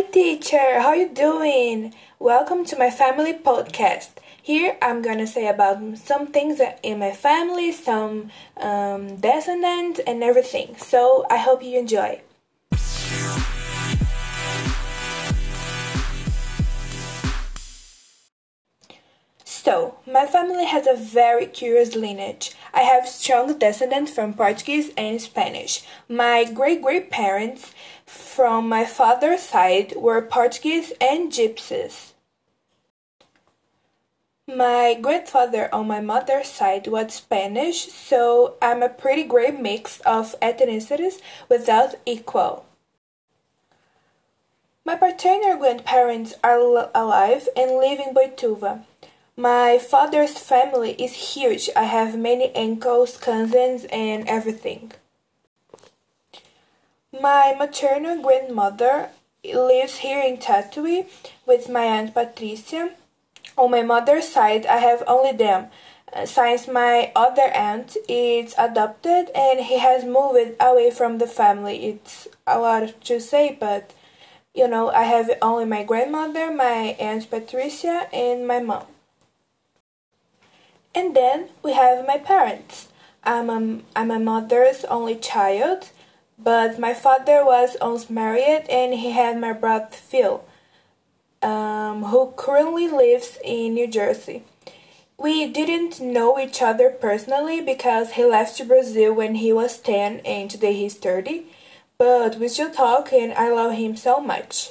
Hi teacher, how you doing? Welcome to my family podcast. Here I'm gonna say about some things in my family, some um, descendants and everything. So I hope you enjoy. So, my family has a very curious lineage. I have strong descendants from Portuguese and Spanish. My great great parents from my father's side were Portuguese and Gypsies. My grandfather on my mother's side was Spanish, so I'm a pretty great mix of ethnicities without equal. My paternal grandparents are alive and live in Boituva. My father's family is huge. I have many uncles, cousins, and everything. My maternal grandmother lives here in Tatuí with my aunt Patricia. On my mother's side, I have only them, uh, since my other aunt is adopted and he has moved away from the family. It's a lot to say, but you know, I have only my grandmother, my aunt Patricia, and my mom. And then we have my parents. I'm a, I'm a mother's only child, but my father was once married and he had my brother Phil, um, who currently lives in New Jersey. We didn't know each other personally because he left to Brazil when he was 10 and today he's 30, but we still talk and I love him so much.